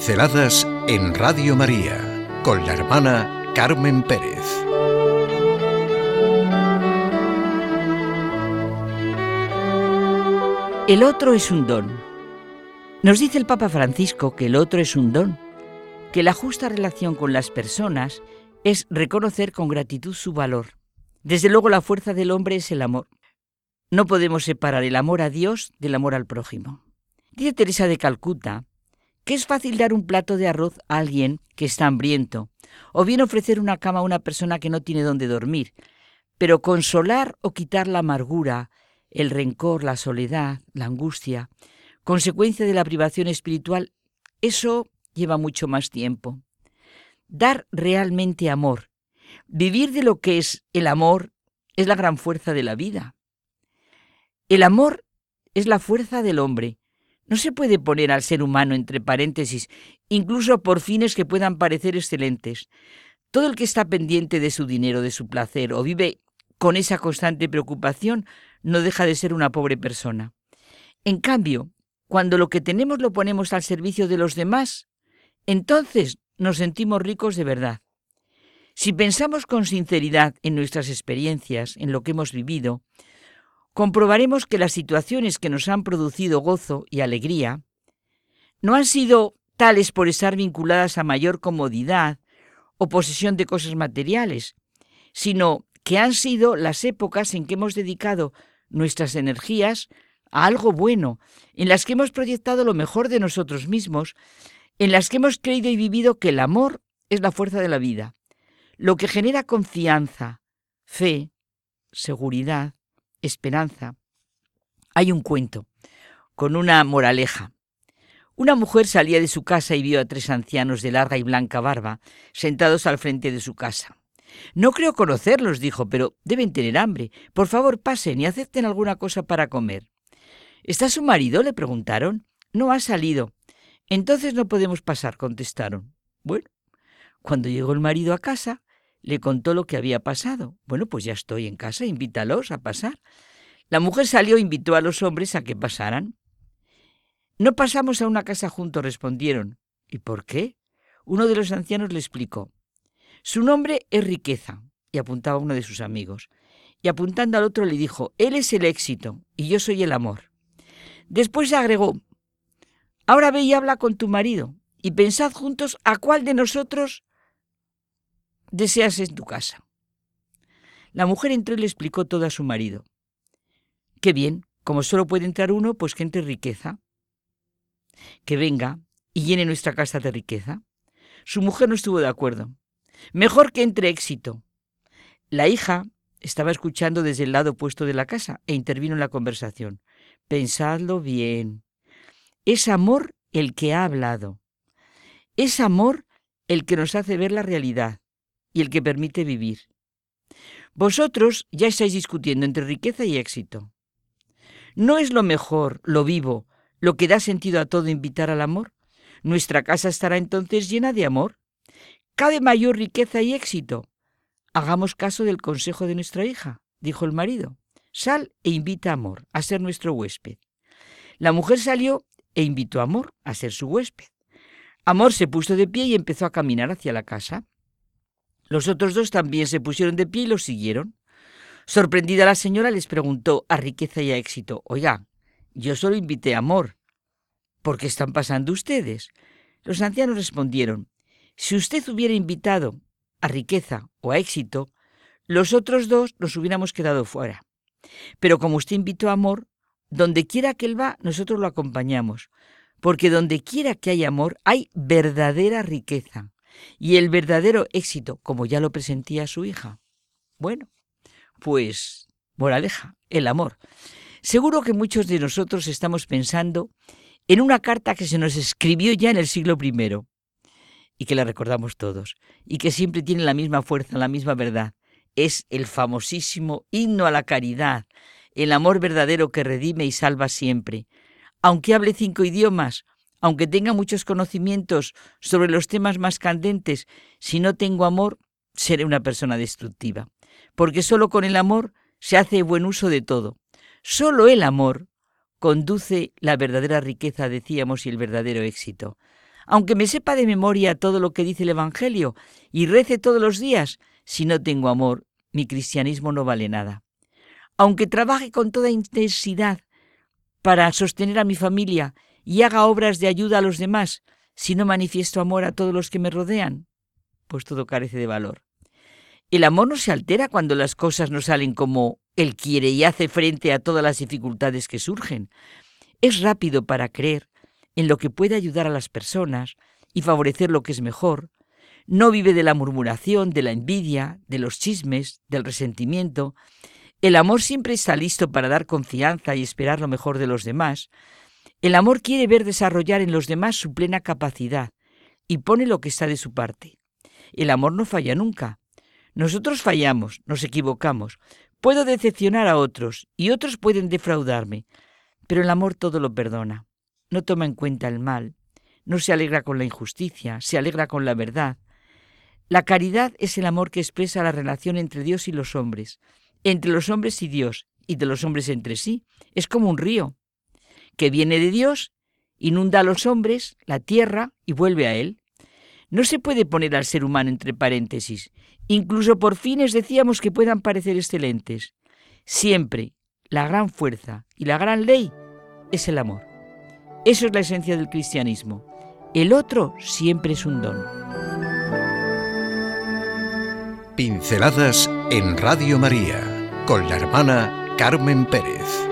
Pinceladas en Radio María con la hermana Carmen Pérez. El otro es un don. Nos dice el Papa Francisco que el otro es un don, que la justa relación con las personas es reconocer con gratitud su valor. Desde luego la fuerza del hombre es el amor. No podemos separar el amor a Dios del amor al prójimo. Dice Teresa de Calcuta que es fácil dar un plato de arroz a alguien que está hambriento, o bien ofrecer una cama a una persona que no tiene dónde dormir, pero consolar o quitar la amargura, el rencor, la soledad, la angustia, consecuencia de la privación espiritual, eso lleva mucho más tiempo. Dar realmente amor, vivir de lo que es el amor, es la gran fuerza de la vida. El amor es la fuerza del hombre, no se puede poner al ser humano entre paréntesis, incluso por fines que puedan parecer excelentes. Todo el que está pendiente de su dinero, de su placer, o vive con esa constante preocupación, no deja de ser una pobre persona. En cambio, cuando lo que tenemos lo ponemos al servicio de los demás, entonces nos sentimos ricos de verdad. Si pensamos con sinceridad en nuestras experiencias, en lo que hemos vivido, comprobaremos que las situaciones que nos han producido gozo y alegría no han sido tales por estar vinculadas a mayor comodidad o posesión de cosas materiales, sino que han sido las épocas en que hemos dedicado nuestras energías a algo bueno, en las que hemos proyectado lo mejor de nosotros mismos, en las que hemos creído y vivido que el amor es la fuerza de la vida, lo que genera confianza, fe, seguridad, esperanza. Hay un cuento con una moraleja. Una mujer salía de su casa y vio a tres ancianos de larga y blanca barba sentados al frente de su casa. No creo conocerlos, dijo, pero deben tener hambre. Por favor, pasen y acepten alguna cosa para comer. ¿Está su marido? le preguntaron. No ha salido. Entonces no podemos pasar, contestaron. Bueno, cuando llegó el marido a casa, le contó lo que había pasado. Bueno, pues ya estoy en casa, invítalos a pasar. La mujer salió e invitó a los hombres a que pasaran. No pasamos a una casa juntos, respondieron. ¿Y por qué? Uno de los ancianos le explicó. Su nombre es riqueza, y apuntaba a uno de sus amigos. Y apuntando al otro le dijo, Él es el éxito, y yo soy el amor. Después agregó, Ahora ve y habla con tu marido, y pensad juntos a cuál de nosotros deseas en tu casa. La mujer entró y le explicó todo a su marido. Qué bien, como solo puede entrar uno, pues que entre riqueza. Que venga y llene nuestra casa de riqueza. Su mujer no estuvo de acuerdo. Mejor que entre éxito. La hija estaba escuchando desde el lado opuesto de la casa e intervino en la conversación. Pensadlo bien. Es amor el que ha hablado. Es amor el que nos hace ver la realidad y el que permite vivir. Vosotros ya estáis discutiendo entre riqueza y éxito. ¿No es lo mejor, lo vivo, lo que da sentido a todo invitar al amor? Nuestra casa estará entonces llena de amor. ¿Cabe mayor riqueza y éxito? Hagamos caso del consejo de nuestra hija, dijo el marido. Sal e invita a Amor a ser nuestro huésped. La mujer salió e invitó a Amor a ser su huésped. Amor se puso de pie y empezó a caminar hacia la casa. Los otros dos también se pusieron de pie y los siguieron. Sorprendida la señora les preguntó a riqueza y a éxito, oiga, yo solo invité a amor. ¿Por qué están pasando ustedes? Los ancianos respondieron, si usted hubiera invitado a riqueza o a éxito, los otros dos nos hubiéramos quedado fuera. Pero como usted invitó a amor, donde quiera que él va, nosotros lo acompañamos, porque donde quiera que hay amor, hay verdadera riqueza y el verdadero éxito, como ya lo presentía su hija. Bueno, pues, moraleja, el amor. Seguro que muchos de nosotros estamos pensando en una carta que se nos escribió ya en el siglo I y que la recordamos todos y que siempre tiene la misma fuerza, la misma verdad. Es el famosísimo himno a la caridad, el amor verdadero que redime y salva siempre. Aunque hable cinco idiomas aunque tenga muchos conocimientos sobre los temas más candentes, si no tengo amor, seré una persona destructiva. Porque solo con el amor se hace buen uso de todo. Solo el amor conduce la verdadera riqueza, decíamos, y el verdadero éxito. aunque me sepa de memoria todo lo que dice el Evangelio y rece todos los días, si no tengo amor, mi cristianismo no vale nada. Aunque trabaje con toda intensidad para sostener a mi familia y haga obras de ayuda a los demás, si no manifiesto amor a todos los que me rodean, pues todo carece de valor. El amor no se altera cuando las cosas no salen como él quiere y hace frente a todas las dificultades que surgen. Es rápido para creer en lo que puede ayudar a las personas y favorecer lo que es mejor. No vive de la murmuración, de la envidia, de los chismes, del resentimiento. El amor siempre está listo para dar confianza y esperar lo mejor de los demás. El amor quiere ver desarrollar en los demás su plena capacidad y pone lo que está de su parte. El amor no falla nunca. Nosotros fallamos, nos equivocamos. Puedo decepcionar a otros y otros pueden defraudarme, pero el amor todo lo perdona. No toma en cuenta el mal, no se alegra con la injusticia, se alegra con la verdad. La caridad es el amor que expresa la relación entre Dios y los hombres, entre los hombres y Dios, y de los hombres entre sí. Es como un río, que viene de Dios, inunda a los hombres, la tierra, y vuelve a Él. No se puede poner al ser humano entre paréntesis. Incluso por fines decíamos que puedan parecer excelentes. Siempre la gran fuerza y la gran ley es el amor. Eso es la esencia del cristianismo. El otro siempre es un don. Pinceladas en Radio María con la hermana Carmen Pérez.